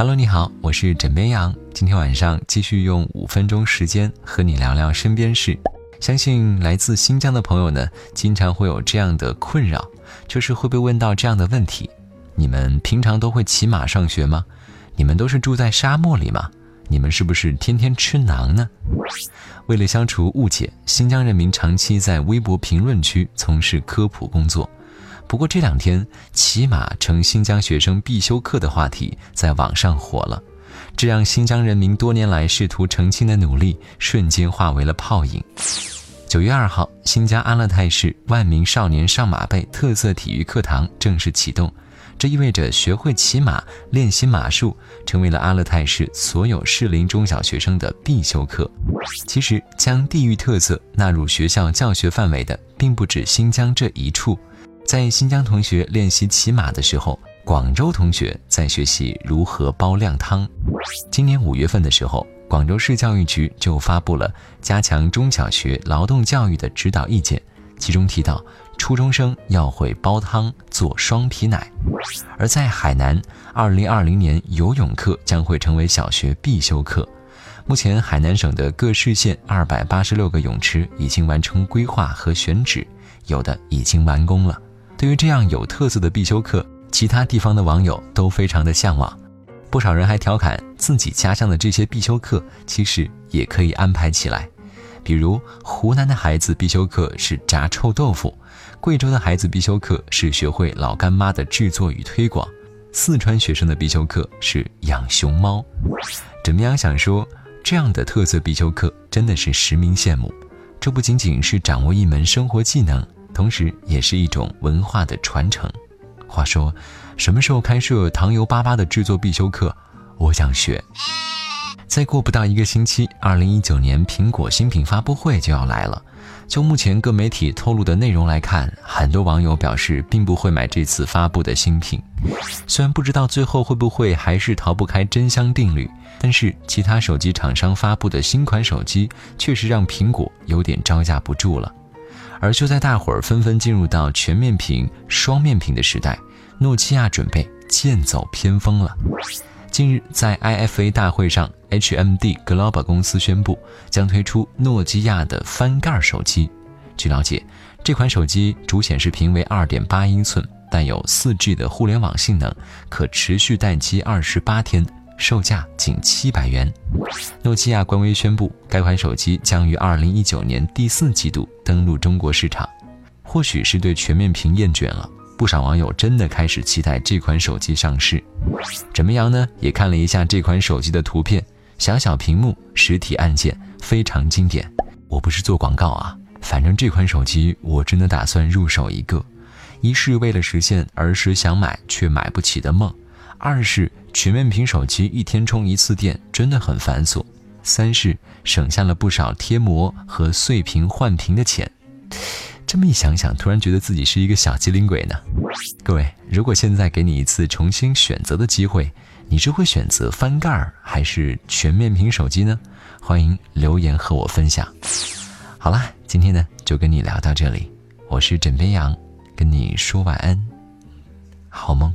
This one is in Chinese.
Hello，你好，我是枕边羊。今天晚上继续用五分钟时间和你聊聊身边事。相信来自新疆的朋友呢，经常会有这样的困扰，就是会被问到这样的问题：你们平常都会骑马上学吗？你们都是住在沙漠里吗？你们是不是天天吃馕呢？为了消除误解，新疆人民长期在微博评论区从事科普工作。不过这两天，骑马成新疆学生必修课的话题在网上火了，这让新疆人民多年来试图澄清的努力瞬间化为了泡影。九月二号，新疆阿勒泰市万名少年上马背特色体育课堂正式启动，这意味着学会骑马、练习马术成为了阿勒泰市所有适龄中小学生的必修课。其实，将地域特色纳入学校教学范围的，并不止新疆这一处。在新疆同学练习骑马的时候，广州同学在学习如何煲靓汤。今年五月份的时候，广州市教育局就发布了加强中小学劳动教育的指导意见，其中提到初中生要会煲汤做双皮奶。而在海南，二零二零年游泳课将会成为小学必修课。目前，海南省的各市县二百八十六个泳池已经完成规划和选址，有的已经完工了。对于这样有特色的必修课，其他地方的网友都非常的向往，不少人还调侃自己家乡的这些必修课其实也可以安排起来。比如湖南的孩子必修课是炸臭豆腐，贵州的孩子必修课是学会老干妈的制作与推广，四川学生的必修课是养熊猫。怎么样？想说这样的特色必修课真的是实名羡慕，这不仅仅是掌握一门生活技能。同时，也是一种文化的传承。话说，什么时候开设糖油粑粑的制作必修课？我想学。再过不到一个星期，二零一九年苹果新品发布会就要来了。就目前各媒体透露的内容来看，很多网友表示并不会买这次发布的新品。虽然不知道最后会不会还是逃不开真香定律，但是其他手机厂商发布的新款手机确实让苹果有点招架不住了。而就在大伙儿纷纷进入到全面屏、双面屏的时代，诺基亚准备剑走偏锋了。近日，在 IFA 大会上，HMD Global 公司宣布将推出诺基亚的翻盖手机。据了解，这款手机主显示屏为2.8英寸，带有 4G 的互联网性能，可持续待机28天。售价仅七百元。诺基亚官微宣布，该款手机将于二零一九年第四季度登陆中国市场。或许是对全面屏厌倦了，不少网友真的开始期待这款手机上市。怎么样呢？也看了一下这款手机的图片，小小屏幕，实体按键，非常经典。我不是做广告啊，反正这款手机我真的打算入手一个。一是为了实现儿时想买却买不起的梦。二是全面屏手机一天充一次电真的很繁琐，三是省下了不少贴膜和碎屏换屏的钱。这么一想想，突然觉得自己是一个小机灵鬼呢。各位，如果现在给你一次重新选择的机会，你是会选择翻盖儿还是全面屏手机呢？欢迎留言和我分享。好啦，今天呢就跟你聊到这里，我是枕边羊，跟你说晚安，好梦。